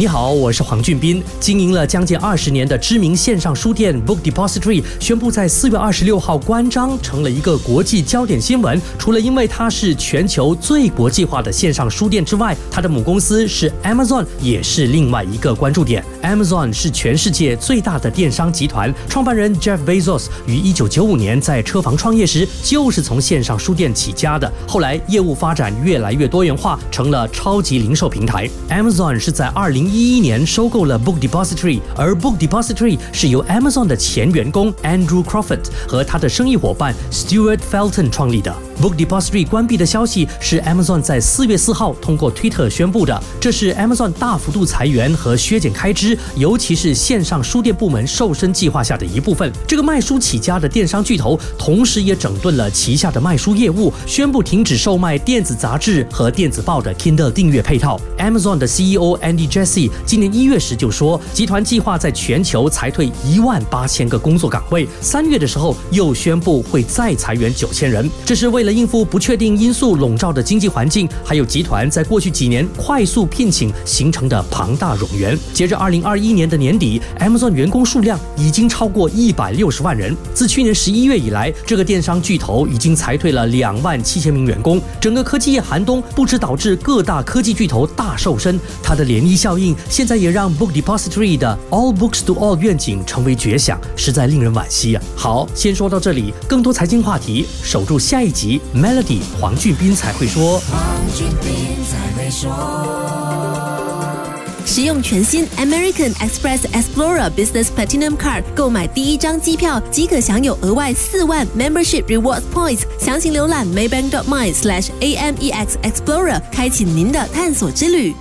你好，我是黄俊斌。经营了将近二十年的知名线上书店 Book Depository 宣布在四月二十六号关张，成了一个国际焦点新闻。除了因为它是全球最国际化的线上书店之外，它的母公司是 Amazon，也是另外一个关注点。Amazon 是全世界最大的电商集团，创办人 Jeff Bezos 于一九九五年在车房创业时就是从线上书店起家的。后来业务发展越来越多元化，成了超级零售平台。Amazon 是在二零。一一年收购了 Book Depository，而 Book Depository 是由 Amazon 的前员工 Andrew Crawford 和他的生意伙伴 Stuart Felton 创立的。Book Depository 关闭的消息是 Amazon 在四月四号通过推特宣布的。这是 Amazon 大幅度裁员和削减开支，尤其是线上书店部门瘦身计划下的一部分。这个卖书起家的电商巨头，同时也整顿了旗下的卖书业务，宣布停止售卖电子杂志和电子报的 Kindle 订阅配套。Amazon 的 CEO Andy Jassy 今年一月时就说，集团计划在全球裁退一万八千个工作岗位。三月的时候又宣布会再裁员九千人，这是为了。应付不确定因素笼罩的经济环境，还有集团在过去几年快速聘请形成的庞大冗员。截至二零二一年的年底，Amazon 员工数量已经超过一百六十万人。自去年十一月以来，这个电商巨头已经裁退了两万七千名员工。整个科技业寒冬不止导致各大科技巨头大瘦身，它的涟漪效应现在也让 Book Depository 的 All Books to All 愿景成为绝响，实在令人惋惜啊！好，先说到这里，更多财经话题，守住下一集。Melody 黄俊斌才会说。黄俊斌才会说使用全新 American Express Explorer Business Platinum Card 购买第一张机票，即可享有额外四万 Membership Rewards Points。详情浏览 Maybank.my/slash AMEX Explorer，开启您的探索之旅。